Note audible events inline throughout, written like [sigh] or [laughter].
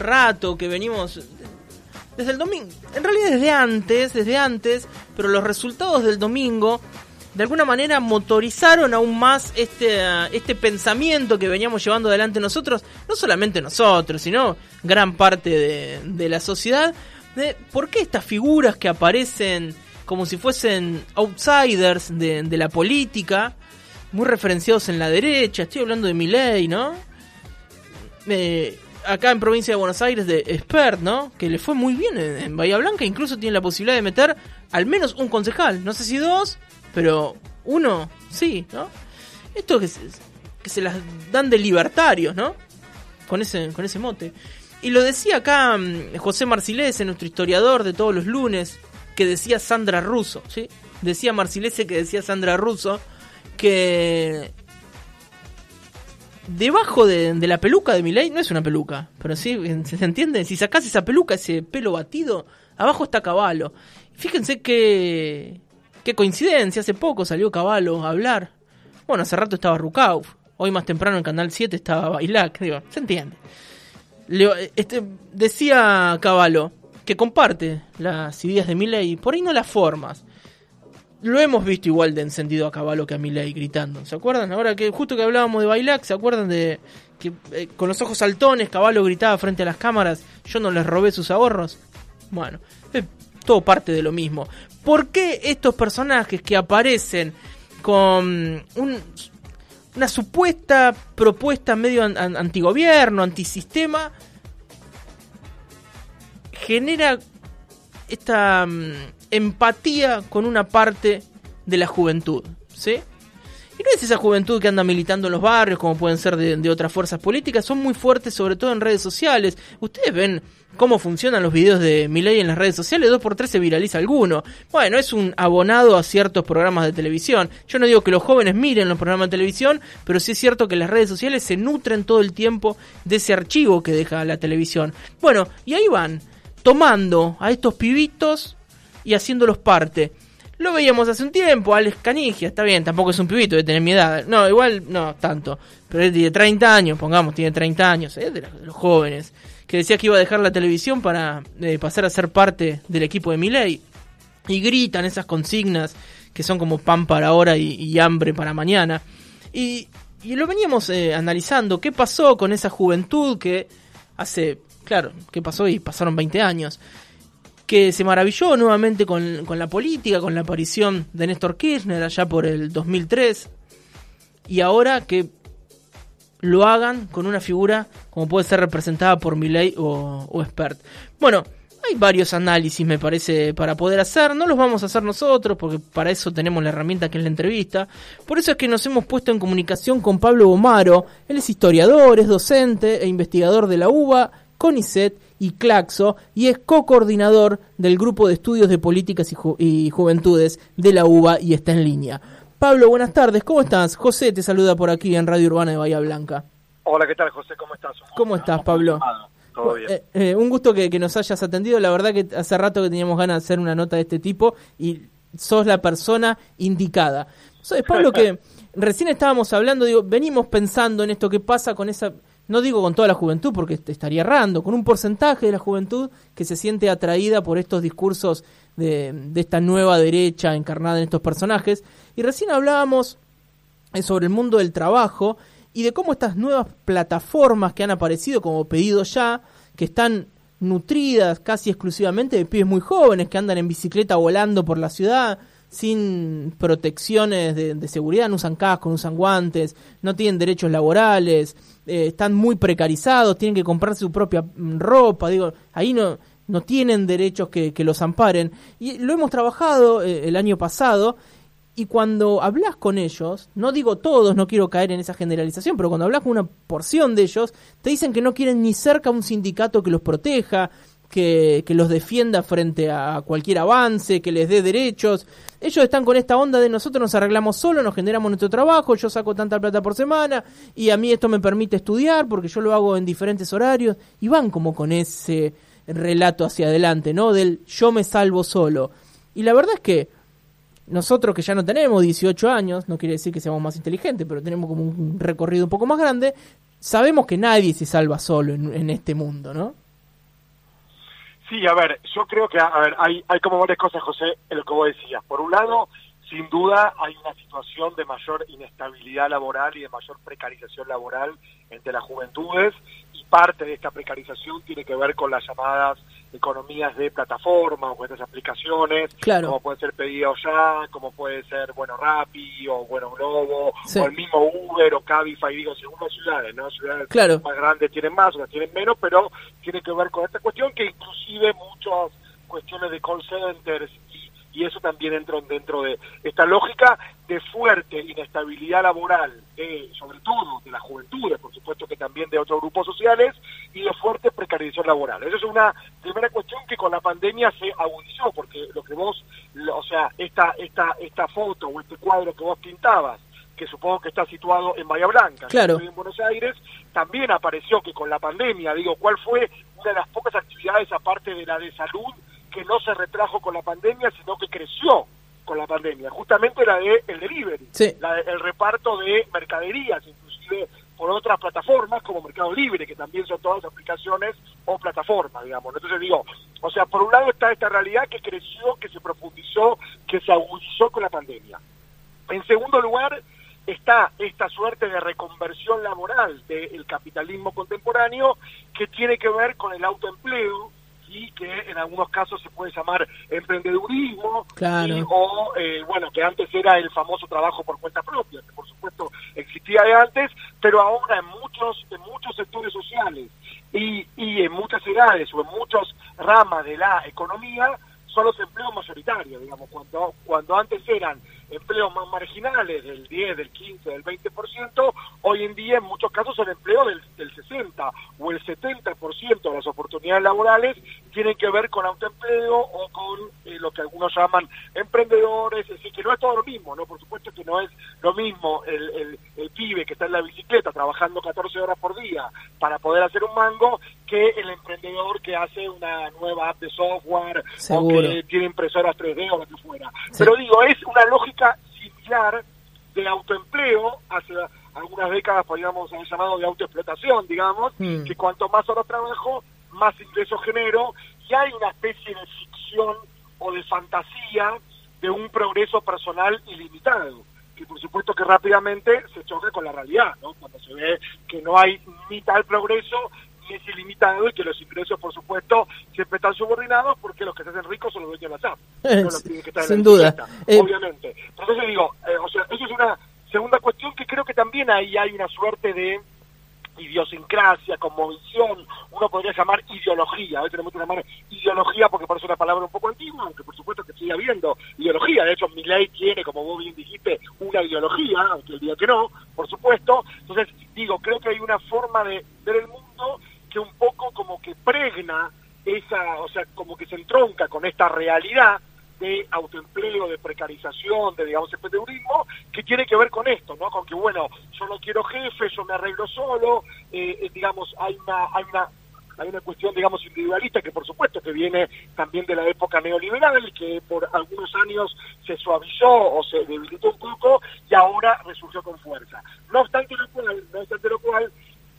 rato que venimos desde el domingo, en realidad desde antes, desde antes, pero los resultados del domingo de alguna manera motorizaron aún más este, uh, este pensamiento que veníamos llevando adelante nosotros, no solamente nosotros, sino gran parte de, de la sociedad, de por qué estas figuras que aparecen como si fuesen outsiders de, de la política, muy referenciados en la derecha, estoy hablando de Milei, ¿no? Eh, acá en provincia de Buenos Aires de Expert, ¿no? Que le fue muy bien en, en, Bahía Blanca, incluso tiene la posibilidad de meter al menos un concejal, no sé si dos, pero uno sí, ¿no? Esto que se, que se las dan de libertarios, ¿no? Con ese, con ese mote. Y lo decía acá mm, José Marcilese, nuestro historiador de todos los lunes, que decía Sandra Russo, ¿sí? Decía Marcilese que decía Sandra Russo que debajo de, la peluca de Milei no es una peluca, pero sí, ¿se entiende? Si sacás esa peluca, ese pelo batido, abajo está Caballo. Fíjense que qué coincidencia, hace poco salió Caballo a hablar. Bueno, hace rato estaba Rukauf, hoy más temprano en Canal 7 estaba Bailac, digo, se entiende. Le, este, decía Caballo que comparte las ideas de Milei, por ahí no las formas. Lo hemos visto igual de encendido a Caballo que a Milei gritando. ¿Se acuerdan? Ahora que justo que hablábamos de Bailac, ¿se acuerdan de que eh, con los ojos saltones Caballo gritaba frente a las cámaras, yo no les robé sus ahorros? Bueno, es todo parte de lo mismo. ¿Por qué estos personajes que aparecen con un, una supuesta propuesta medio an, an, antigobierno, antisistema, genera esta um, empatía con una parte de la juventud, ¿sí? Y no es esa juventud que anda militando en los barrios, como pueden ser de, de, otras fuerzas políticas, son muy fuertes, sobre todo en redes sociales. Ustedes ven cómo funcionan los videos de Milei en las redes sociales, dos por tres se viraliza alguno. Bueno, es un abonado a ciertos programas de televisión. Yo no digo que los jóvenes miren los programas de televisión, pero sí es cierto que las redes sociales se nutren todo el tiempo de ese archivo que deja la televisión. Bueno, y ahí van, tomando a estos pibitos y haciéndolos parte. Lo veíamos hace un tiempo, Alex Canigia, está bien, tampoco es un pibito de tener mi edad. No, igual no tanto. Pero es de 30 años, pongamos, tiene 30 años, es de, los jóvenes. Que decía que iba a dejar la televisión para eh, pasar a ser parte del equipo de Miley. Y gritan esas consignas que son como pan para ahora y, hambre para mañana. Y, y lo veníamos eh, analizando, qué pasó con esa juventud que hace, claro, qué pasó y pasaron 20 años que se maravilló nuevamente con, con, la política, con la aparición de Néstor Kirchner allá por el 2003, y ahora que lo hagan con una figura como puede ser representada por Milley o, o. Bueno, hay varios análisis, me parece, para poder hacer. No los vamos a hacer nosotros, porque para eso tenemos la herramienta que es la entrevista. Por eso es que nos hemos puesto en comunicación con Pablo Bomaro. Él es historiador, es docente e investigador de la UBA, CONICET y Claxo y es co-coordinador del Grupo de Estudios de Políticas y, Ju y, Juventudes de la UBA y está en línea. Pablo, buenas tardes, ¿cómo estás? José te saluda por aquí en Radio Urbana de Bahía Blanca. Hola, ¿qué tal José? ¿Cómo estás? ¿Cómo estás, Pablo? Todo bien. Eh, eh, un gusto que, que, nos hayas atendido, la verdad que hace rato que teníamos ganas de hacer una nota de este tipo y sos la persona indicada. ¿Sabes, Pablo, que recién estábamos hablando, digo, venimos pensando en esto que pasa con esa no digo con toda la juventud porque te estaría errando, con un porcentaje de la juventud que se siente atraída por estos discursos de, de esta nueva derecha encarnada en estos personajes. Y recién hablábamos eh, sobre el mundo del trabajo y de cómo estas nuevas plataformas que han aparecido como pedido ya, que están nutridas casi exclusivamente de pibes muy jóvenes que andan en bicicleta volando por la ciudad, sin protecciones de, de, seguridad, no usan casco, no usan guantes, no tienen derechos laborales, eh, están muy precarizados, tienen que comprarse su propia ropa, digo, ahí no, no tienen derechos que, que los amparen. Y lo hemos trabajado eh, el año pasado y cuando hablas con ellos, no digo todos, no quiero caer en esa generalización, pero cuando hablas con una porción de ellos, te dicen que no quieren ni cerca un sindicato que los proteja, que, los defienda frente a cualquier avance, que les dé derechos. Ellos están con esta onda de nosotros nos arreglamos solo, nos generamos nuestro trabajo, yo saco tanta plata por semana y a mí esto me permite estudiar porque yo lo hago en diferentes horarios y van como con ese relato hacia adelante, ¿no? Del yo me salvo solo. Y la verdad es que nosotros que ya no tenemos 18 años, no quiere decir que seamos más inteligentes, pero tenemos como un recorrido un poco más grande, sabemos que nadie se salva solo en, en este mundo, ¿no? Sí, a ver, yo creo que, a ver, hay, hay como varias cosas, José, en lo que vos decías. Por un lado, sin duda hay una situación de mayor inestabilidad laboral y de mayor precarización laboral entre las juventudes parte de esta precarización tiene que ver con las llamadas economías de plataforma o con estas aplicaciones, como puede ser Pedido Ya, como puede ser, bueno, Rappi o, bueno, Globo, o el mismo Uber o Cabify, digo, según las ciudades, ¿no? Ciudades más grandes tienen más, otras tienen menos, pero tiene que ver con esta cuestión que inclusive muchas cuestiones de call centers y eso también entra dentro de esta lógica de fuerte inestabilidad laboral, sobre todo de las juventudes, por supuesto que también de otros grupos sociales, y de fuerte precarización laboral. Esa es una primera cuestión que con la pandemia se agudizó, porque lo que vos, o sea, esta, esta, esta foto o este cuadro que vos pintabas, que supongo que está situado en Bahía Blanca, en Buenos Aires, también apareció que con la pandemia, digo, ¿cuál fue una de las pocas actividades aparte de la de salud que no se retrajo con la pandemia, sino que creció con la pandemia, justamente la de el delivery, el reparto de mercaderías, inclusive por otras plataformas como Mercado Libre, que también son todas aplicaciones o plataformas, digamos. Entonces digo, o sea, por un lado está esta realidad que creció, que se profundizó, que se agudizó con la pandemia. En segundo lugar, está esta suerte de reconversión laboral del capitalismo contemporáneo que tiene que ver con el autoempleo, y que en algunos casos se puede llamar emprendedurismo o eh, bueno que antes era el famoso trabajo por cuenta propia que por supuesto existía de antes pero ahora en muchos en muchos sectores sociales y, y en muchas edades o en muchas ramas de la economía son los empleos mayoritarios digamos cuando cuando antes eran empleos más marginales del 10, del 15, del 20%, hoy en día en muchos casos son empleos del, del 60 o el 70% de las oportunidades laborales tienen que ver con autoempleo o con eh, lo que algunos llaman emprendedores, es decir, que no es todo lo mismo, ¿no? Por supuesto que no es lo mismo el, el, el pibe que está en la bicicleta trabajando 14 horas por día para poder hacer un mango que el emprendedor que hace una nueva app de software o que tiene impresoras 3D o lo que fuera. Pero digo, es una lógica similar de autoempleo hace algunas décadas podríamos haber llamado de autoexplotación, digamos, hmm. que cuanto más horas trabajo, más ingresos genero, y hay una especie de ficción o de fantasía de un progreso personal ilimitado, que por supuesto que rápidamente se choca con la realidad, ¿no? Cuando se ve que no hay ni tal progreso es ilimitado y que los ingresos, por supuesto, siempre están subordinados porque los que se hacen ricos son los dueños de la SAP. [laughs] Sin duda. Eh, obviamente. Entonces digo, eh, o sea, eso es una segunda cuestión que creo que también ahí hay una suerte de idiosincrasia, como visión, uno podría llamar ideología, hoy tenemos que llamar ideología porque parece una palabra un poco antigua, aunque por supuesto que sigue habiendo ideología, de hecho mi ley tiene, como vos bien dijiste, una ideología, aunque el día que no, por supuesto, entonces digo, creo que hay una forma de ver el mundo que un poco como que pregna esa, o sea, como que se entronca con esta realidad de autoempleo, de precarización, de, digamos, emprendedurismo, que tiene que ver con esto, ¿no? Con que, bueno, yo no quiero jefe, yo me arreglo solo, eh, eh, digamos, hay una, hay una hay una cuestión, digamos, individualista que por supuesto que viene también de la época neoliberal, que por algunos años se suavizó o se debilitó un poco y ahora resurgió con fuerza. No obstante lo cual, no obstante lo cual,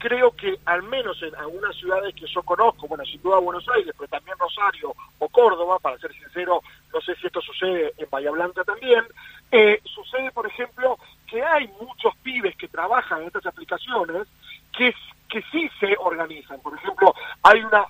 creo que al menos en algunas ciudades que yo conozco, bueno, sin duda Buenos Aires, pero también Rosario o Córdoba, para ser sincero, no sé si esto sucede en Bahía Blanca también, eh, sucede, por ejemplo, que hay muchos pibes que trabajan en estas aplicaciones que, que sí se organizan. Por ejemplo, hay una,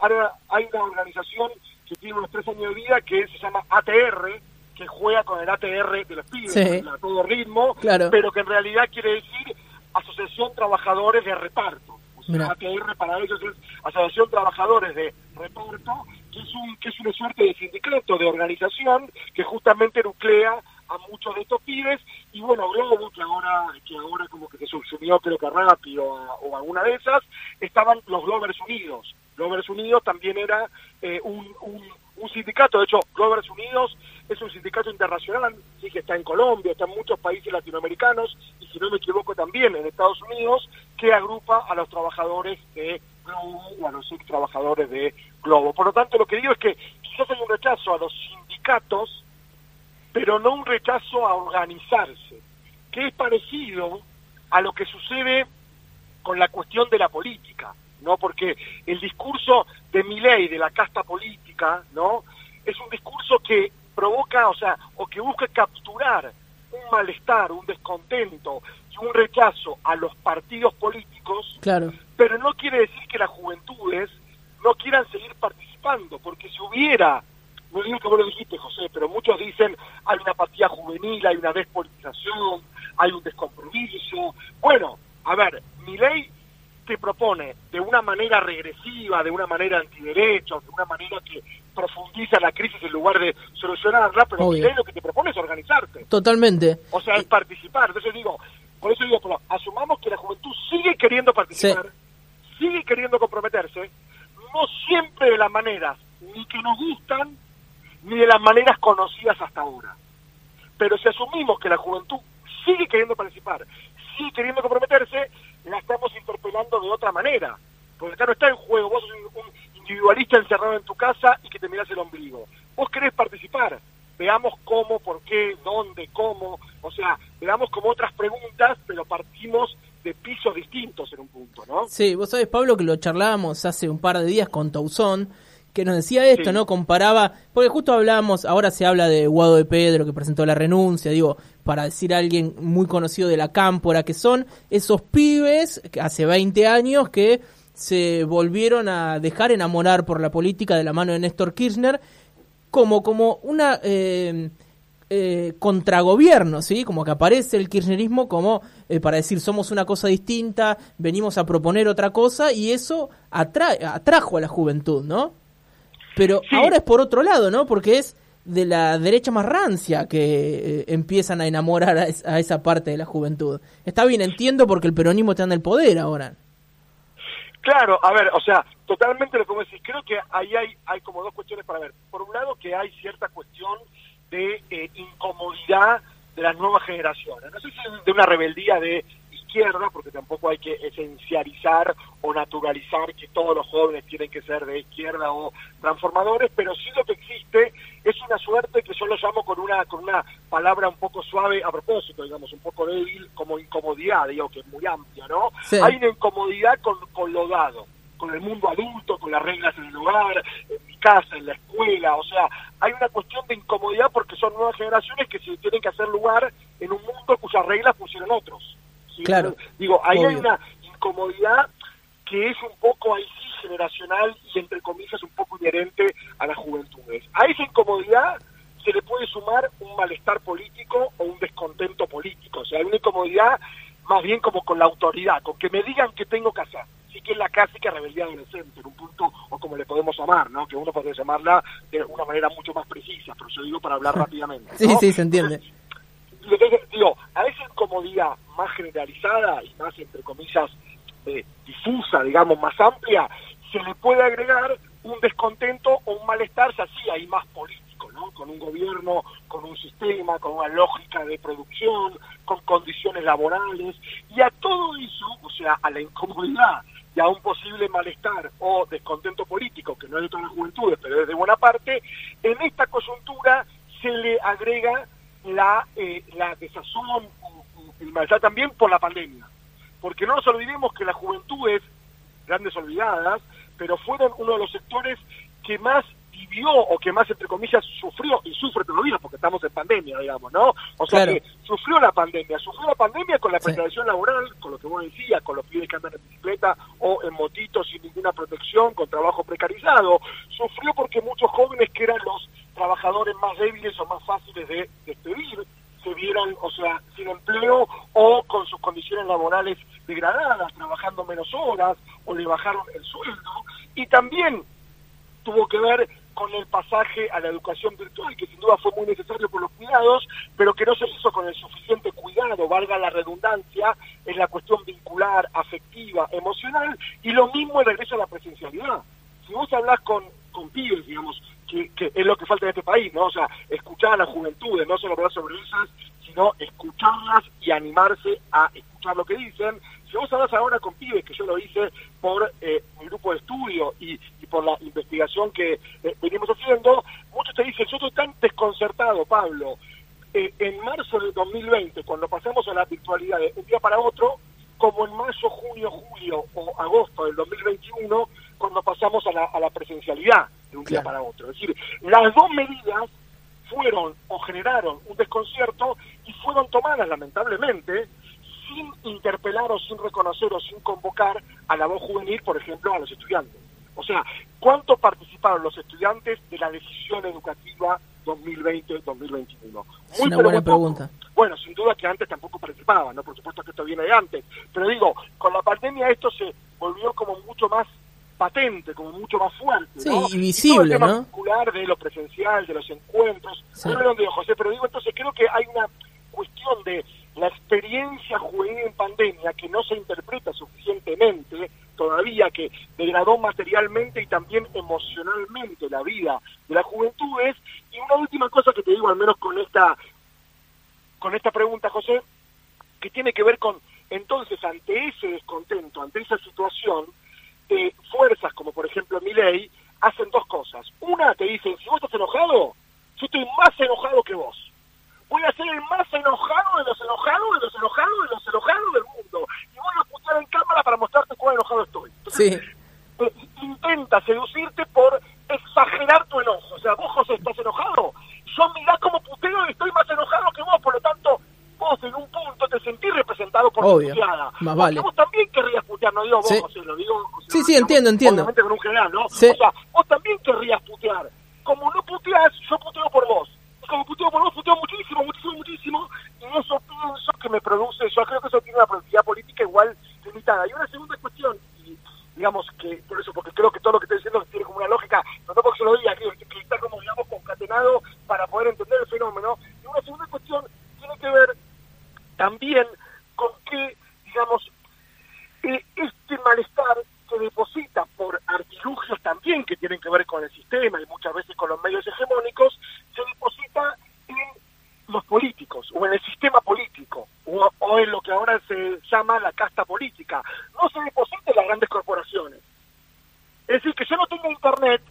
hay una organización que tiene unos tres años de vida que se llama ATR, que juega con el ATR de los pibes, a todo ritmo, pero que en realidad quiere decir Asociación Trabajadores de Reparto. ATR para ellos es Asociación Trabajadores de Reparto, que es, un, una suerte de sindicato, de organización, que justamente nuclea a muchos de estos pibes, y bueno, Globo, que ahora, que ahora como que se subsumió creo que rápido o alguna de esas, estaban los Glovers Unidos. Glovers Unidos también era eh, un sindicato, de hecho, Glovers Unidos es un sindicato internacional, sí que está en Colombia, está en muchos países latinoamericanos y si no me equivoco también en Estados Unidos, que agrupa a los trabajadores de Globo o a los trabajadores de Globo. Por lo tanto, lo que digo es que quizás hay un rechazo a los sindicatos, pero no un rechazo a organizarse, que es parecido a lo que sucede con la cuestión de la política. ¿no? Porque el discurso de Milei, de la casta política, ¿no? Es un discurso que provoca, o sea, o que busca capturar un malestar, un descontento y un rechazo a los partidos políticos, claro. pero no quiere decir que las juventudes no quieran seguir participando, porque si hubiera, no digo que vos lo dijiste, José, pero muchos dicen hay una apatía juvenil, hay una despolitización, hay un descompromiso. Bueno, a ver, mi ley te propone de una manera regresiva, de una manera antiderechos, de una manera que profundiza la crisis en lugar de solucionarla, pero lo que te propone es organizarte. Totalmente. O sea, es participar. Entonces digo, por eso digo, pero asumamos que la juventud sigue queriendo participar, sigue queriendo comprometerse, no siempre de las maneras ni que nos gustan, ni de las maneras conocidas hasta ahora. Pero si asumimos que la juventud sigue queriendo participar, sigue queriendo comprometerse, la estamos interpelando de otra manera. Porque acá no está en juego, vos sos un, individualista encerrado en tu casa y que te miras el ombligo. Vos querés participar. Veamos cómo, por qué, dónde, cómo. O sea, veamos como otras preguntas, pero partimos de pisos distintos en un punto, ¿no? Sí, vos sabés, Pablo, que lo charlábamos hace un par de días con Tauzón, que nos decía esto, ¿no? Comparaba, porque justo hablábamos, ahora se habla de Guado de Pedro, que presentó la renuncia, digo, para decir a alguien muy conocido de la cámpora, que son esos pibes que hace 20 años que se volvieron a dejar enamorar por la política de la mano de Néstor Kirchner, como, como una... Eh, eh, contragobierno, ¿sí? Como que aparece el kirchnerismo como eh, para decir somos una cosa distinta, venimos a proponer otra cosa y eso atrajo a la juventud, ¿no? Pero ahora es por otro lado, ¿no? Porque es de la derecha más rancia que empiezan a enamorar a, esa parte de la juventud. Está bien, entiendo porque el peronismo está en el poder ahora. Claro, a ver, o sea, totalmente lo que vos decís. Creo que ahí hay, hay como dos cuestiones para ver. Por un lado, que hay cierta cuestión de eh, incomodidad de las nuevas generaciones. No sé si de una rebeldía de izquierda, porque tampoco hay que esencializar o naturalizar que todos los jóvenes tienen que ser de izquierda o transformadores, pero sí lo que existe es una suerte que yo lo llamo con una con una palabra un poco suave a propósito, digamos, un poco débil, como incomodidad, digo, que es muy amplia, ¿no? Hay una incomodidad con, con lo dado con el mundo adulto, con las reglas en el hogar, en mi casa, en la escuela, o sea, hay una cuestión de incomodidad porque son nuevas generaciones que se tienen que hacer lugar en un mundo cuyas reglas funcionan otros. Claro. Digo, ahí hay una incomodidad que es un poco ahí sí generacional y entre comillas un poco inherente a las juventudes. A esa incomodidad se le puede sumar un malestar político o un descontento político, o sea, hay una incomodidad más bien como con la autoridad, con que me digan qué tengo que hacer sí que es la clásica rebeldía adolescente, en un punto, o como le podemos llamar, ¿no? Que uno podría llamarla de una manera mucho más precisa, pero yo digo para hablar [laughs] rápidamente. Sí, sí, se entiende. A esa incomodidad más generalizada y más, entre comillas, eh, difusa, digamos, más amplia, se le puede agregar un descontento o un malestar, si así hay más político, ¿no? Con un gobierno, con un sistema, con una lógica de producción, con condiciones laborales, y a todo eso, o sea, a la incomodidad y a un posible malestar o descontento político, que no es de todas las juventudes, pero es de buena parte, en esta coyuntura se le agrega la, eh, la desazón y malestar también por la pandemia. Porque no nos olvidemos que las juventudes, grandes olvidadas, pero fueron uno de los sectores que más vivió o que más, entre comillas, sufrió y sufre todavía porque estamos en pandemia, digamos, ¿no? O sea que sufrió la pandemia, sufrió la pandemia con la precarización laboral, con lo que vos decías, con los pibes que andan en bicicleta o en motitos sin ninguna protección, con trabajo precarizado, sufrió porque muchos jóvenes que eran los trabajadores más débiles o más fáciles de despedir, se vieron, o sea, sin empleo o con sus condiciones laborales degradadas, trabajando menos horas o le bajaron el sueldo. Y también tuvo que ver con el pasaje a la educación virtual, que sin duda fue muy necesario por los cuidados, pero que no se hizo con el suficiente cuidado, valga la redundancia, en la cuestión vincular, afectiva, emocional, y lo mismo el regreso a la presencialidad. Si vos hablás con, con pibes, digamos, que, es lo que falta en este país, ¿no? O sea, escuchar a las juventudes, no solo hablar sobre ellas, sino escucharlas y animarse a escuchar lo que dicen. Si vos hablas ahora con pibes, que yo lo hice por eh, mi grupo de estudio y, por la investigación que eh, venimos haciendo, muchos te dicen, yo estoy tan desconcertado, Pablo, eh, en marzo del 2020, cuando pasamos a la virtualidad de un día para otro, como en marzo, junio, julio o agosto del 2021, cuando pasamos a la, a la presencialidad de un día para otro. Es decir, las dos medidas fueron o generaron un desconcierto y fueron tomadas lamentablemente sin interpelar o sin reconocer o sin convocar a la voz juvenil, por ejemplo, a los estudiantes. O sea, ¿cuánto participaron los estudiantes de la decisión educativa 2020-2021? Es una buena pregunta. Bueno, sin duda que antes tampoco participaban, ¿no? Por supuesto que esto viene de antes. Pero digo, con la pandemia esto se volvió como mucho más patente, como mucho más fuerte. Sí, y visible, ¿no? de lo presencial, de los encuentros. No lo digo, José, pero digo, entonces creo que hay una cuestión de la experiencia juvenil en pandemia que no se interpreta suficientemente todavía, que degradó materialmente y también emocionalmente la vida de las juventudes. Y una última cosa que te digo, al menos con esta, con esta pregunta, José, que tiene que ver con, entonces, ante ese descontento, ante esa situación, fuerzas como por ejemplo mi ley hacen dos cosas. Una, te dicen, si vos estás enojado, yo estoy más enojado que vos. Voy a ser el más enojado de los enojados, de los enojados, de los enojados del mundo. Y voy a putear en cámara para mostrarte cuán enojado estoy. sí. Eh, intenta seducirte por exagerar tu enojo. O sea, vos, José, estás enojado. Yo mirá como puteo y estoy más enojado que vos. Por lo tanto, vos en un punto te sentís representado por Obvio. tu puteada. Más vale. vos también querrías putear, no digo vos, Sí. José, lo digo Sí, sí, entiendo, entiendo. Obviamente con un general, ¿no? Sí. O sea, vos también querrías putear. Como no puteas, yo puteo por vos. Y como puteo por vos, puteo muchísimo, muchísimo, muchísimo. Y eso pienso que me produce, yo creo que eso tiene una productividad política igual limitada. Y una segunda cuestión, y digamos que, por eso, porque creo que todo lo que estoy diciendo tiene como una lógica, no no porque se lo diga, que, que está como, digamos, concatenado para poder entender el fenómeno. Y una segunda cuestión tiene que ver también con que, digamos, eh, este malestar se deposita por artilugios también que tienen que ver con el sistema y muchas veces con los medios hegemónicos, se deposita en los políticos o en el sistema político o, o en lo que ahora se llama la casta política. No se deposita en las grandes corporaciones. Es decir, que yo no tenga internet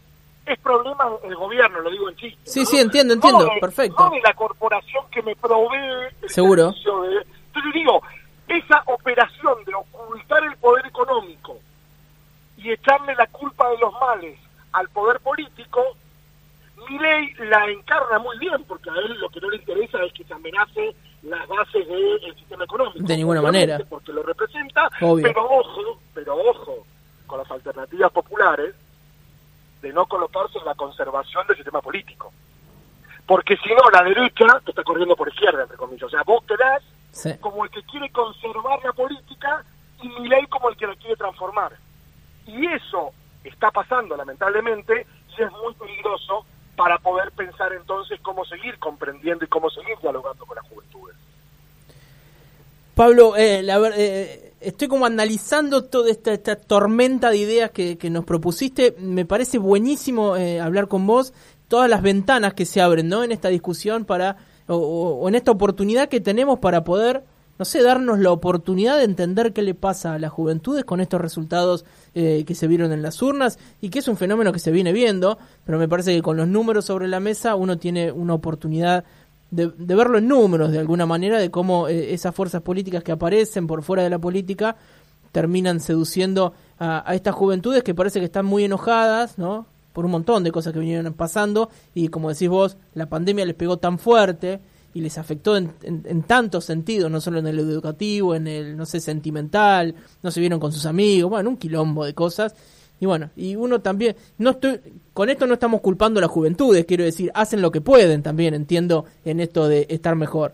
es problema del gobierno, lo digo en chiste. Sí, ¿no? sí, entiendo, No entiendo, de- perfecto. No de la corporación que me provee el Seguro. servicio de- Entonces digo, esa operación de ocultar el poder económico y echarle la culpa de los males al poder político, ley la encarna muy bien, porque a él lo que no le interesa es que se amenace las bases del sistema económico. De ninguna Obviamente, manera. Porque lo representa, Obvio. pero ojo, pero ojo, con las alternativas populares, de no colocarse en la conservación del sistema político. Porque si no, la derecha te está corriendo por izquierda, entre comillas. O sea, vos Sí. como el que quiere conservar la política y mi ley como el que la quiere transformar. Y eso está pasando, lamentablemente, y es muy peligroso para poder pensar entonces cómo seguir comprendiendo y cómo seguir dialogando con las juventudes. Pablo, eh, la eh, estoy como analizando toda esta, tormenta de ideas que, nos propusiste. Me parece buenísimo eh, hablar con vos. Todas las ventanas que se abren, ¿no? En esta discusión para o, o- o en esta oportunidad que tenemos para poder, no sé, darnos la oportunidad de entender qué le pasa a las juventudes con estos resultados eh, que se vieron en las urnas y que es un fenómeno que se viene viendo. Pero me parece que con los números sobre la mesa uno tiene una oportunidad de, verlo en números de alguna manera, de cómo eh, esas fuerzas políticas que aparecen por fuera de la política terminan seduciendo a, a estas juventudes que parece que están muy enojadas, ¿no? Por un montón de cosas que vinieron pasando y como decís vos, la pandemia les pegó tan fuerte y les afectó en, en, en tantos sentidos, no solo en el educativo, en el, no sé, sentimental, no se vieron con sus amigos, bueno, un quilombo de cosas. Y bueno, y uno también, no estoy, con esto no estamos culpando a las juventudes, quiero decir, hacen lo que pueden también, entiendo, en esto de estar mejor.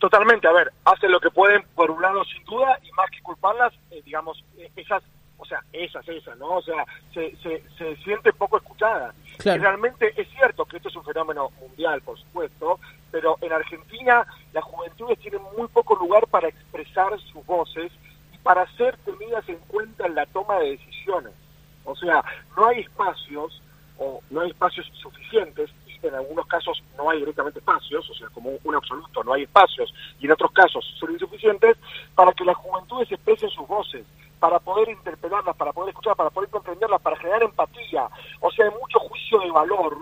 Totalmente, a ver, hacen lo que pueden por un lado sin duda y más que culparlas, eh, digamos, eh, esas, o sea, esas, esas, ¿no? O sea, se, se, se siente poco escuchada. Claro. Y realmente es cierto que esto es un fenómeno mundial, por supuesto, pero en Argentina las juventudes tienen muy poco lugar para expresar sus voces para ser tenidas en cuenta en la toma de decisiones. O sea, no hay espacios o no hay espacios suficientes y en algunos casos no hay directamente espacios, o sea, como un absoluto no hay espacios y en otros casos son insuficientes para que las juventudes expresen sus voces, para poder interpelarlas, para poder escuchar, para poder comprenderlas, para generar empatía. O sea, hay mucho juicio de valor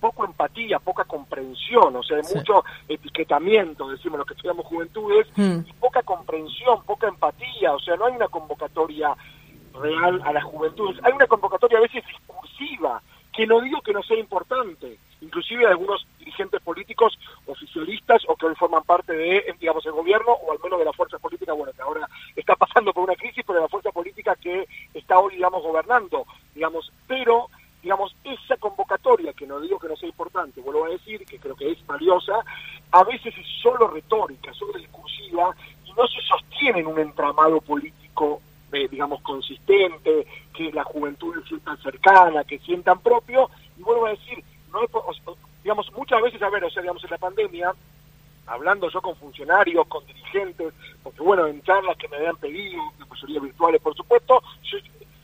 poco empatía, poca comprensión, o sea, hay Sí. mucho etiquetamiento, decimos los que estudiamos juventudes, Hmm. y poca comprensión, poca empatía, o sea, no hay una convocatoria real a la juventud, hay una convocatoria a veces discursiva, que no digo que no sea importante, inclusive algunos dirigentes políticos oficialistas o que hoy forman parte de, digamos, el gobierno o al menos de la fuerza política, bueno, que ahora está pasando por una crisis, pero de la fuerza política que está hoy, digamos, gobernando, digamos, pero digamos, esa convocatoria, que no digo que no sea importante, vuelvo a decir que creo que es valiosa, a veces es solo retórica, solo discursiva, y no se sostiene en un entramado político eh, digamos, consistente, que la juventud sientan cercana, que sientan propio, y vuelvo a decir, no digamos, muchas veces, a ver, o sea, digamos, en la pandemia, hablando yo con funcionarios, con dirigentes, porque bueno, en charlas que me habían pedido, la mayoría virtuales, por supuesto, yo,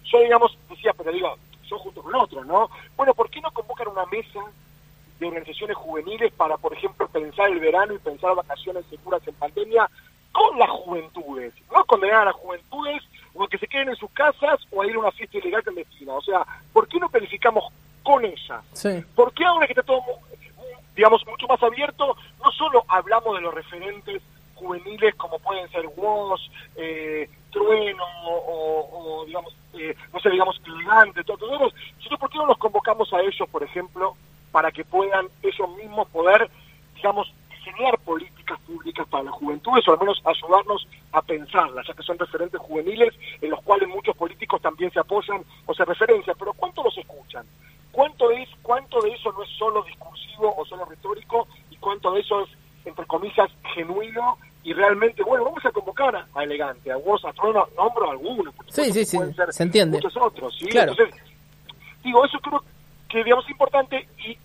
yo, digamos, decía, pero digo, yo junto con otros, ¿no? Bueno, ¿por qué no convocan una mesa de organizaciones juveniles para, por ejemplo, pensar el verano y pensar vacaciones seguras en pandemia con las juventudes? No condenar a las juventudes o a que se queden en sus casas o a ir a una fiesta ilegal clandestina. O sea, ¿por qué no planificamos con ellas? ¿Por qué ahora que está todo, digamos, mucho más abierto, no solo hablamos de los referentes juveniles como pueden ser WOS, eh, Trueno o, digamos, eh, no sé, digamos, Gigante, todos. Sino por qué no los convocamos a ellos, por ejemplo, para que puedan ellos mismos poder, digamos, diseñar políticas públicas para las juventudes o al menos ayudarnos a pensarlas, ya que son referentes juveniles en los cuales muchos políticos también se apoyan o se referencian, pero ¿cuánto los escuchan? ¿Cuánto, es, ¿Cuánto de eso no es solo discursivo o solo retórico y cuánto de eso es, entre comillas, genuino y realmente, bueno, vamos a convocar a, Elegante, a vos, a Trono, nombro alguno, sí, sí, sí, se entiende. muchos otros, ¿sí? Entonces, digo, eso creo que, digamos, es importante y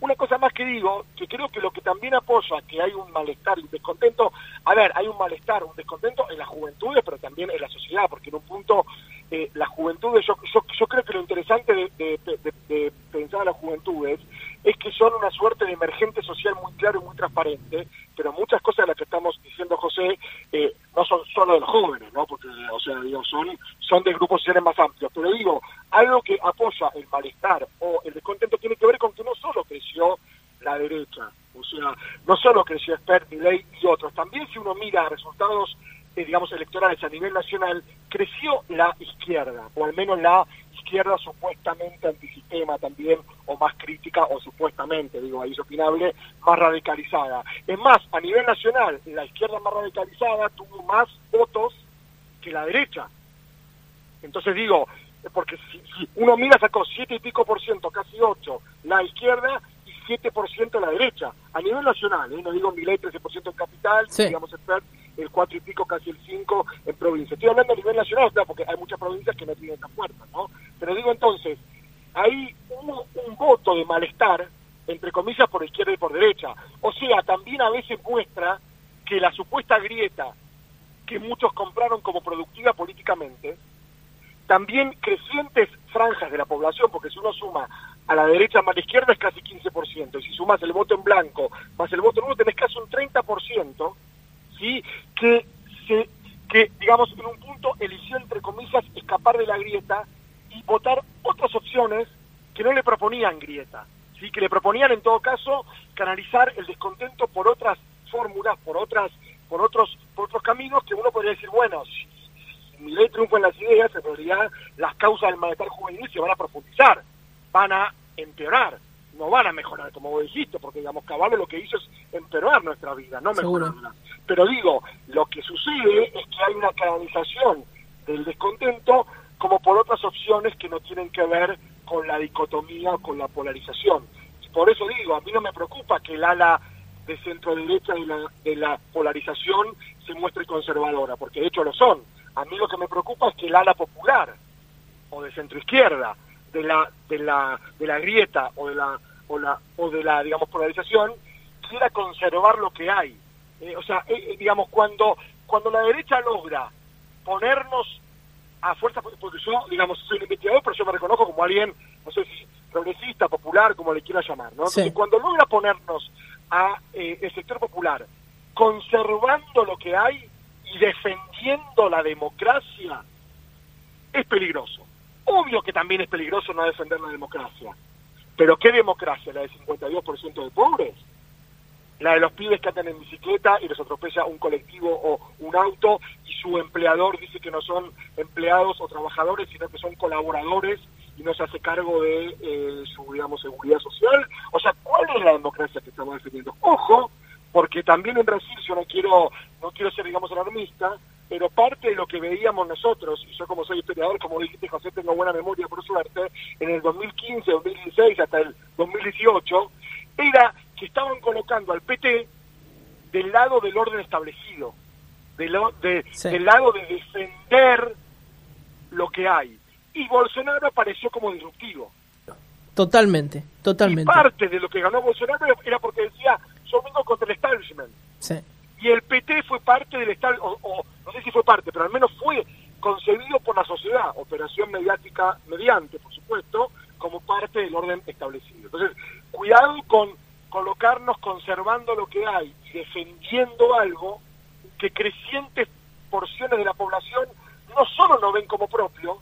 una cosa más que digo, que creo que lo que también apoya que hay un malestar y un descontento, a ver, hay un malestar, un descontento en las juventudes, pero también en la sociedad, porque en un punto eh, las juventudes, yo, yo, yo, creo que lo interesante de, de, pensar a las juventudes es que son una suerte de emergente social muy claro y muy transparente, pero muchas cosas de las que estamos diciendo, José, eh, no son solo de los jóvenes, ¿no? Porque, o sea, digo, son, son de grupos sociales más amplios. Pero digo, algo que apoya el malestar o el descontento tiene que ver con que no solo creció la derecha, o sea, no solo creció Expert, Ley y otros, también si uno mira resultados, eh, digamos, electorales a nivel nacional, creció la izquierda, o al menos la izquierda supuestamente antisistema también, o más crítica, o supuestamente, digo, ahí es opinable, más radicalizada. Es más, a nivel nacional, la izquierda más radicalizada tuvo más votos que la derecha. Entonces digo, porque si, uno mira, sacó siete y pico por ciento, casi ocho, la izquierda 7 por ciento la derecha, a nivel nacional, ¿eh? no digo ley 13 por ciento en capital, digamos el cuatro y pico, casi el 5 en provincia. Estoy hablando a nivel nacional, porque hay muchas provincias que no tienen tan fuerza, ¿no? Pero digo entonces, hay un, un voto de malestar, entre comillas, por izquierda y por derecha. O sea, también a veces muestra que la supuesta grieta que muchos compraron como productiva políticamente, también crecientes franjas de la población, porque si uno suma a la derecha más a la izquierda es casi 15%, y si sumas el voto en blanco más el voto nulo tenés casi un 30%, ¿sí? que, se, que, digamos, en un punto eligió, entre comillas, escapar de la grieta y votar otras opciones que no le proponían grieta, ¿sí? que le proponían, en todo caso, canalizar el descontento por otras fórmulas, por otras por otros por otros caminos que uno podría decir, bueno, si, mi ley triunfa en las ideas, en realidad las causas del malestar juvenil se van a profundizar, van a empeorar no van a mejorar, como vos dijiste, porque digamos, Caballo lo que hizo es empeorar nuestra vida, no mejorarla. Pero digo, lo que sucede es que hay una canalización del descontento como por otras opciones que no tienen que ver con la dicotomía o con la polarización. Por eso digo, a mí no me preocupa que el ala de centro derecha de la, de la polarización se muestre conservadora, porque de hecho lo son. A mí lo que me preocupa es que el ala popular o de centro izquierda de la de la de la grieta o de la o la o de la digamos polarización quiera conservar lo que hay. Eh, o sea eh, eh, digamos cuando cuando la derecha logra ponernos a fuerza porque yo digamos soy un investigador pero yo me reconozco como alguien no sé si progresista popular como le quiera llamar no cuando logra ponernos a el sector popular conservando lo que hay y defendiendo la democracia es peligroso Obvio que también es peligroso no defender la democracia. Pero ¿qué democracia? ¿La de 52% de pobres? la de los pibes que andan en bicicleta y los atropella un colectivo o un auto y su empleador dice que no son empleados o trabajadores, sino que son colaboradores y no se hace cargo de eh, su, digamos, seguridad social. O sea, ¿cuál es la democracia que estamos defendiendo? Ojo, porque también en Brasil, yo no quiero, no quiero ser, digamos, alarmista, pero parte de lo que veíamos nosotros, y yo como soy historiador, como dijiste José, tengo buena memoria por suerte, en el 2015, 2016 hasta el 2018, era que estaban colocando al PT del lado del orden establecido, del, de, del lado de defender lo que hay. Y Bolsonaro apareció como disruptivo. Totalmente, totalmente. Y parte de lo que ganó Bolsonaro era porque decía, yo vengo contra el establishment. Sí. Y el PT fue parte del establishment, o, no sé si fue parte, pero al menos fue concebido por la sociedad, operación mediática mediante, por supuesto, como parte del orden establecido. Entonces, cuidado con colocarnos conservando lo que hay y defendiendo algo que crecientes porciones de la población no solo no ven como propio,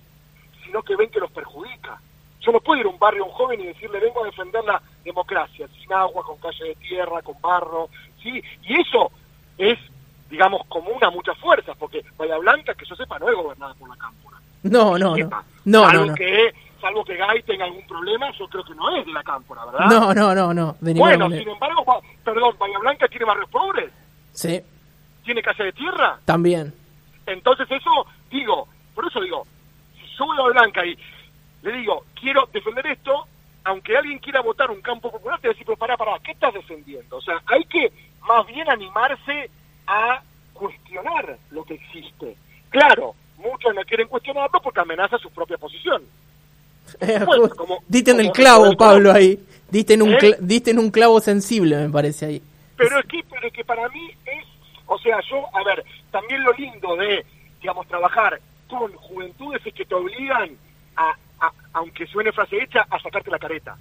sino que ven que los perjudica. Yo no puedo ir a un barrio a un joven y decirle vengo a defender la democracia, sin agua, con calle de tierra, con barro, ¿sí? Y eso es, digamos, común a muchas fuerzas, porque Bahía Blanca, que yo sepa, no es gobernada por la cámpora. No, no, no. No, no, Que salvo que Gay tenga algún problema, yo creo que no es de la cámpora, ¿verdad? No, no, no, no. bueno, sin embargo, perdón, Bahía Blanca tiene barrios pobres. Sí. ¿Tiene casa de tierra? También. Entonces eso, digo, por eso digo, si yo voy a Blanca y le digo, quiero defender esto, aunque alguien quiera votar un campo popular, te va a decir, pero pará, pará, ¿qué estás defendiendo? O sea, hay que más bien animarse a cuestionar lo que existe. Claro, muchos no quieren cuestionarlo porque amenaza su propia posición. [laughs] diste en el clavo, Pablo, ahí. Diste en, un ¿Eh? diste en un clavo sensible, me parece ahí. Pero es que, pero es que para mí es, o sea, yo, a ver, también lo lindo de, digamos, trabajar con juventudes es que te obligan a, aunque suene frase hecha, a sacarte la careta.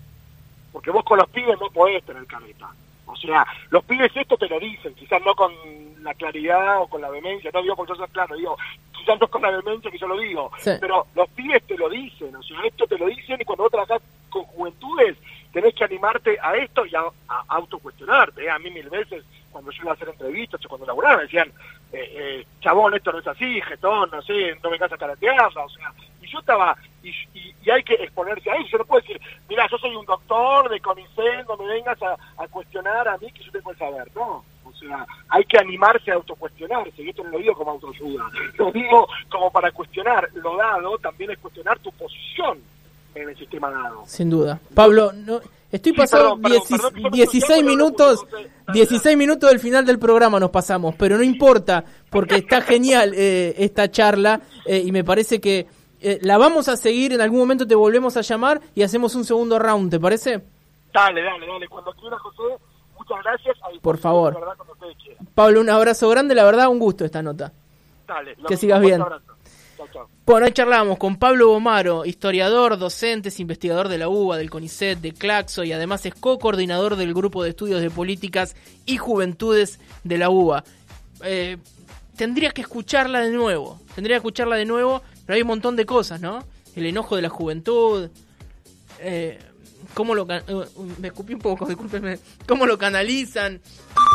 Porque vos con los pibes no podés tener careta. O sea, los pibes esto te lo dicen, quizás no con la claridad o con la vehemencia, no digo porque yo soy claro, digo, quizás no con la vehemencia que yo lo digo, pero los pibes te lo dicen, o sea, esto te lo dicen y cuando vos trabajás con juventudes tenés que animarte a esto y a, autocuestionarte. ¿eh? A mí mil veces, cuando yo iba a hacer entrevistas o cuando laburaba, me decían, eh, eh, chabón, esto no es así, jetón, no sé, no vengas a caratearla, o sea, y yo estaba, y, hay que exponerse a eso, yo no puedo decir, mira, yo soy un doctor de CONICET, no me vengas a, cuestionar a mí que yo tengo el saber, no, o sea, hay que animarse a autocuestionarse, y esto no lo digo como autoayuda, [laughs] lo digo como para cuestionar, lo dado también es cuestionar tu posición en el sistema dado. Sin duda. Pablo, no, estoy pasando 16 minutos, 16 minutos del final del programa nos pasamos, pero no importa, porque está genial eh, esta charla eh, y me parece que eh, la vamos a seguir, en algún momento te volvemos a llamar y hacemos un segundo round, ¿te parece? Dale, dale, dale, cuando quieras, José, muchas gracias. Por favor. Pablo, un abrazo grande, la verdad, un gusto esta nota. Dale, que sigas bien. Bueno, hoy charlamos con Pablo Bomaro, historiador, docente, investigador de la UBA, del CONICET, de Claxo y además es co-coordinador del Grupo de Estudios de Políticas y Juventudes de la UBA. Eh, tendría que escucharla de nuevo, tendría que escucharla de nuevo, pero hay un montón de cosas, ¿no? El enojo de la juventud, eh, cómo lo... Eh, me escupí un poco, [laughs] discúlpenme. Cómo lo canalizan,